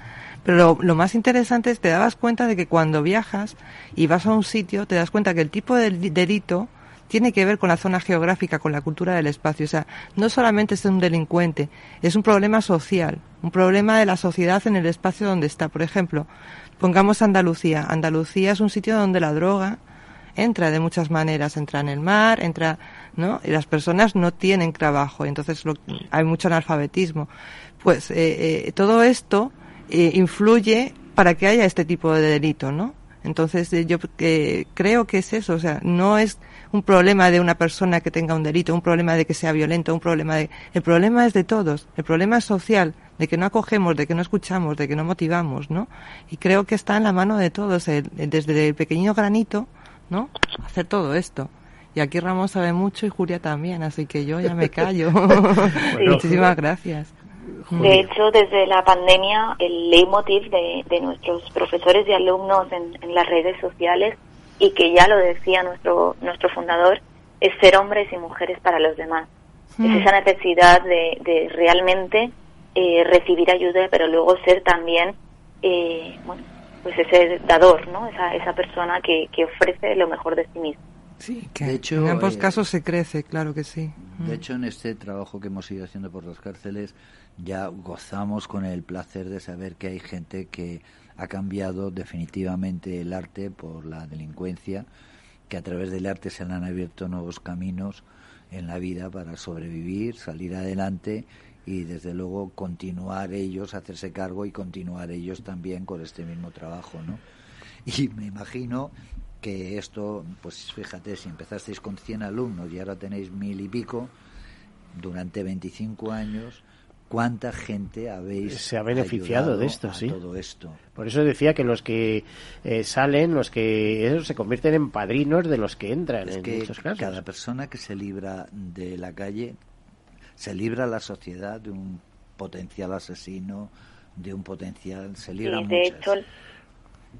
Pero lo, lo más interesante es te dabas cuenta de que cuando viajas y vas a un sitio, te das cuenta que el tipo de del- delito tiene que ver con la zona geográfica, con la cultura del espacio. O sea, no solamente es un delincuente, es un problema social, un problema de la sociedad en el espacio donde está. Por ejemplo, pongamos Andalucía. Andalucía es un sitio donde la droga entra de muchas maneras, entra en el mar, entra, ¿no? Y las personas no tienen trabajo, entonces lo- hay mucho analfabetismo. Pues eh, eh, todo esto eh, influye para que haya este tipo de delito, ¿no? Entonces eh, yo creo que es eso, o sea, no es un problema de una persona que tenga un delito, un problema de que sea violento, un problema de... El problema es de todos, el problema es social, de que no acogemos, de que no escuchamos, de que no motivamos, ¿no? Y creo que está en la mano de todos, el- el- desde el pequeño granito, ¿no? Hacer todo esto. Y aquí Ramón sabe mucho y Julia también, así que yo ya me callo. Muchísimas gracias. De hecho, desde la pandemia, el leitmotiv de, de nuestros profesores y alumnos en, en las redes sociales y que ya lo decía nuestro, nuestro fundador, es ser hombres y mujeres para los demás. Es esa necesidad de, de realmente eh, recibir ayuda, pero luego ser también, eh, bueno, pues ese dador, ¿no? Esa, esa persona que, que ofrece lo mejor de sí mismo. Sí, que De hecho, en ambos eh, casos se crece, claro que sí. De hecho, en este trabajo que hemos ido haciendo por las cárceles, ya gozamos con el placer de saber que hay gente que ha cambiado definitivamente el arte por la delincuencia, que a través del arte se le han abierto nuevos caminos en la vida para sobrevivir, salir adelante y desde luego continuar ellos, hacerse cargo y continuar ellos también con este mismo trabajo, ¿no? Y me imagino que esto, pues fíjate, si empezasteis con 100 alumnos y ahora tenéis mil y pico, durante 25 años, ¿cuánta gente habéis se ha beneficiado de esto, a sí. todo esto? Por eso decía que los que eh, salen, los que eso, se convierten en padrinos de los que entran Es en que muchos casos. cada persona que se libra de la calle se libra la sociedad de un potencial asesino, de un potencial, se libra Y de hecho,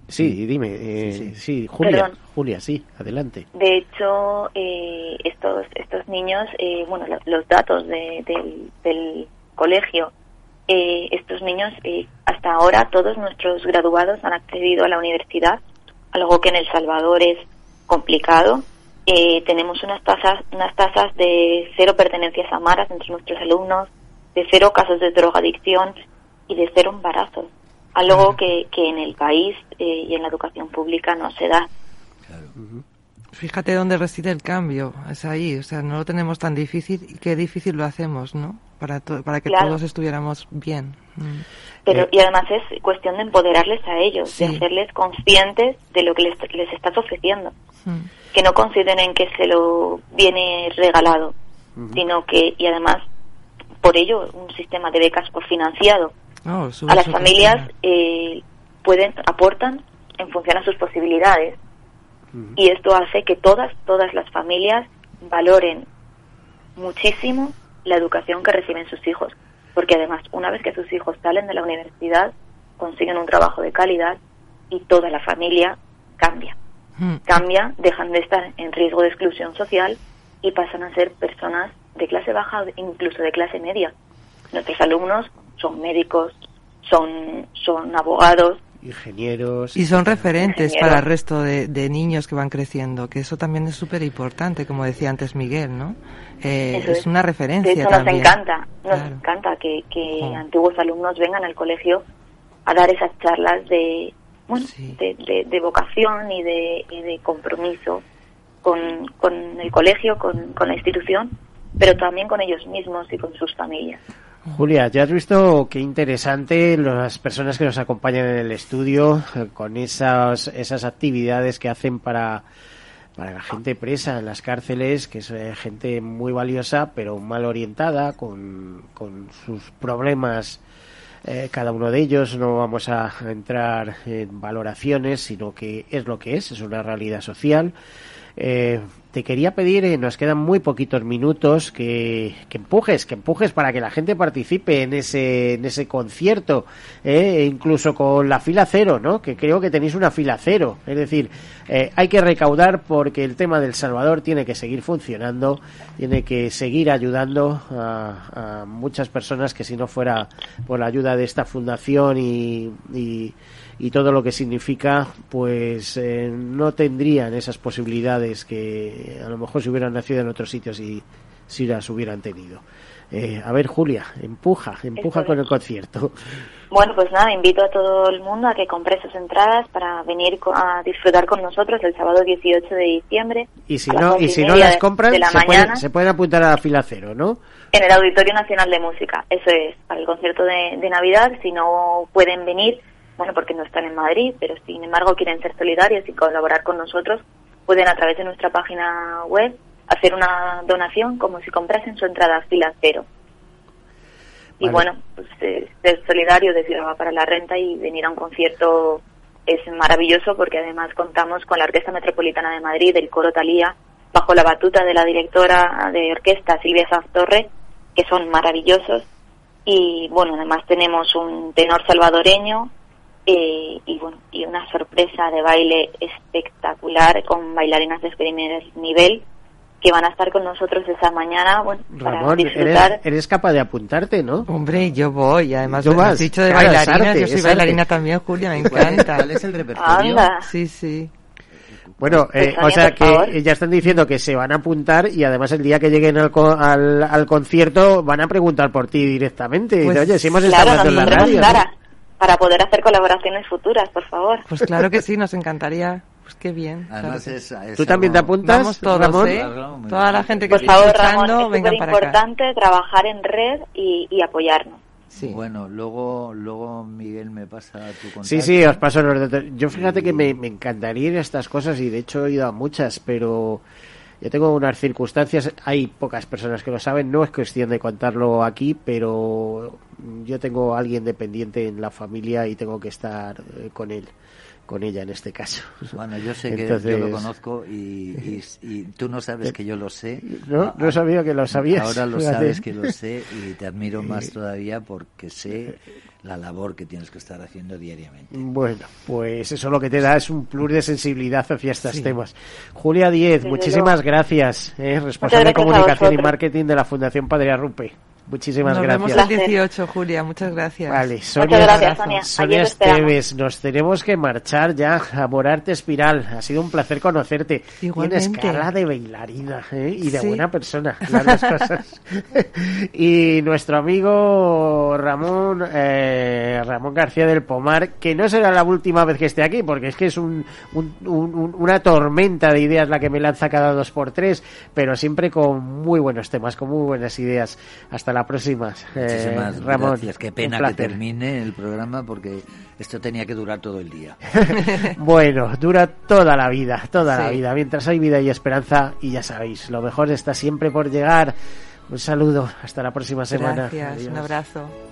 Sí, dime, eh, Sí, sí, sí. Julia, Perdón. Julia, sí, adelante. De hecho, eh, estos estos niños, eh, bueno, lo- los datos de- del, del colegio, eh, estos niños, eh, hasta ahora todos nuestros graduados han accedido a la universidad, algo que en El Salvador es complicado. Eh, tenemos unas tasas unas tasas de cero pertenencias a maras entre nuestros alumnos, de cero casos de drogadicción y de cero embarazos, algo que, que en el país eh, y en la educación pública no se da. Fíjate dónde reside el cambio, es ahí, o sea, no lo tenemos tan difícil y qué difícil lo hacemos, ¿no? Para, to- para que Claro. todos estuviéramos bien. Mm. Pero, Eh, y además es cuestión de empoderarles a ellos, Sí. de hacerles conscientes de lo que les, les estás ofreciendo. Mm. Que no consideren que se lo viene regalado, sino que, y además, por ello, un sistema de becas por financiado. Oh, A las familias eh, pueden, aportan en función a sus posibilidades. Y esto hace que todas, todas las familias valoren muchísimo la educación que reciben sus hijos. Porque además, una vez que sus hijos salen de la universidad, consiguen un trabajo de calidad y toda la familia cambia. Mm. Cambia, dejan de estar en riesgo de exclusión social y pasan a ser personas de clase baja, incluso de clase media. Nuestros alumnos son médicos, son, son abogados, Ingenieros. Y son referentes Ingeniero. para el resto de, de niños que van creciendo, que eso también es súper importante, como decía antes Miguel, ¿no? Eh, Eso es, una referencia De hecho, también. nos encanta, nos Claro. encanta que, que antiguos alumnos vengan al colegio a dar esas charlas de, bueno, de, de- de vocación y de, y de compromiso con, con el colegio, con, con la institución, pero también con ellos mismos y con sus familias. Julia, ya has visto qué interesante las personas que nos acompañan en el estudio con esas, esas actividades que hacen para, para la gente presa en las cárceles, que es eh, gente muy valiosa, pero mal orientada, con, con sus problemas, eh, cada uno de ellos. No vamos a entrar en valoraciones, sino que es lo que es, es una realidad social. Eh, te quería pedir, eh, nos quedan muy poquitos minutos, que, empujes, que empujes para que la gente participe en ese, en ese concierto, eh, incluso con la fila cero, ¿no? Que creo que tenéis una fila cero. Es decir, eh, hay que recaudar porque el tema del Salvador tiene que seguir funcionando, tiene que seguir ayudando a, a muchas personas que si no fuera por la ayuda de esta fundación y, y, y todo lo que significa, pues eh, no tendrían esas posibilidades que a lo mejor si hubieran nacido en otros sitios y si las hubieran tenido. Eh, a ver, Julia, empuja, empuja con el concierto. Bueno, pues nada, invito a todo el mundo a que compre sus entradas para venir a disfrutar con nosotros el sábado 18 de diciembre Y si no, y si no las compran, la se, pueden, se pueden apuntar a la fila cero, ¿no? en el Auditorio Nacional de Música. Eso es, para el concierto de, de Navidad. Si no pueden venir, bueno, porque no están en Madrid, pero sin embargo quieren ser solidarios y colaborar con nosotros, pueden a través de nuestra página web hacer una donación como si comprasen su entrada a fila cero. Y bueno, pues, eh, ser solidario, decir va para la renta y venir a un concierto es maravilloso porque además contamos con la Orquesta Metropolitana de Madrid, el Coro Talía, bajo la batuta de la directora de orquesta Silvia Sanz Torre, que son maravillosos. Y bueno, además tenemos un tenor salvadoreño eh, y bueno y una sorpresa de baile espectacular con bailarinas de primer nivel que van a estar con nosotros esa mañana bueno para Ramón, disfrutar eres, eres capaz de apuntarte, ¿no? Hombre, yo voy, además Tú me vas, has dicho de claro, arte, yo soy bailarina arte. también, Julia, me encanta. ¿Cuál es el repertorio? Anda. Sí, sí. Bueno, Pues, eh, Sonia, o sea que ya están diciendo que se van a apuntar y además el día que lleguen al, co- al, al concierto van a preguntar por ti directamente. Pues, Oye, si hemos estado claro en la radio. Para poder hacer colaboraciones futuras por favor Pues claro que sí, nos encantaría. Pues qué bien. Además claro. es, es ¿Tú también te apuntas, Vamos todos, Ramón? ¿eh? Toda la gente que por esté favor Ramón es súper vengan para acá. importante trabajar en red y, y apoyarnos Sí. Bueno, luego, luego Miguel me pasa tu contacto. Sí, sí, os paso los datos. Yo fíjate que me, me encantaría ir a estas cosas y de hecho he ido a muchas, pero yo tengo unas circunstancias, hay pocas personas que lo saben, no es cuestión de contarlo aquí, pero yo tengo a alguien dependiente en la familia y tengo que estar eh, con él, con ella en este caso. Bueno, yo sé que yo lo conozco y, y- y tú no sabes que yo lo sé. No, no sabía que lo sabías. Ahora lo sabes que lo sé y te admiro más todavía porque sé la labor que tienes que estar haciendo diariamente. Bueno, pues eso lo que te da es un plus de sensibilidad hacia estos temas. Julia Diez, muchísimas gracias, eh, responsable de gracias comunicación y marketing de la Fundación Padre Arrupe. Muchísimas Nos gracias. vemos el Placer. 18, Julia. Muchas gracias. Vale, muchas Sonia, gracias Sonia Esteves, nos tenemos que marchar ya a Morarte Espiral. Ha sido un placer conocerte. Igualmente. Tienes cara de bailarina ¿eh? y de Sí. buena persona, las dos cosas. y nuestro amigo Ramón eh, Ramón García del Pomar, que no será la última vez que esté aquí, porque es que es un, un- un- un- una tormenta de ideas la que me lanza cada dos por tres, pero siempre con muy buenos temas, con muy buenas ideas. Hasta la próxima. eh, Muchísimas Ramón, gracias. Qué un pena que termine el programa porque esto tenía que durar todo el día. Bueno, dura toda la vida, toda la Sí. vida. Mientras hay vida y esperanza, y ya sabéis, lo mejor está siempre por llegar. Un saludo, hasta la próxima semana. Gracias. Un Adiós. abrazo.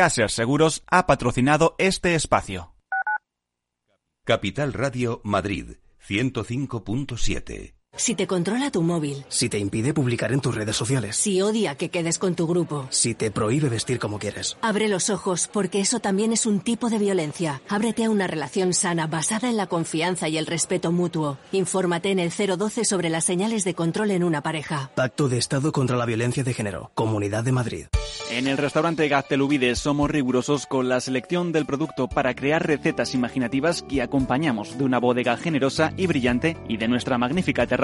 Caser Seguros ha patrocinado este espacio. Capital Radio Madrid 105.7. Si te controla tu móvil, Si te impide publicar en tus redes sociales. si odia que quedes con tu grupo, Si te prohíbe vestir como quieres. abre los ojos porque eso también es un tipo de violencia. Ábrete a una relación sana basada en la confianza y el respeto mutuo. Infórmate en el 012 sobre las señales de control en una pareja. Pacto de Estado contra la Violencia de Género. Comunidad de Madrid. En el restaurante Gaztelubides somos rigurosos con la selección del producto para crear recetas imaginativas que acompañamos de una bodega generosa y brillante y de nuestra magnífica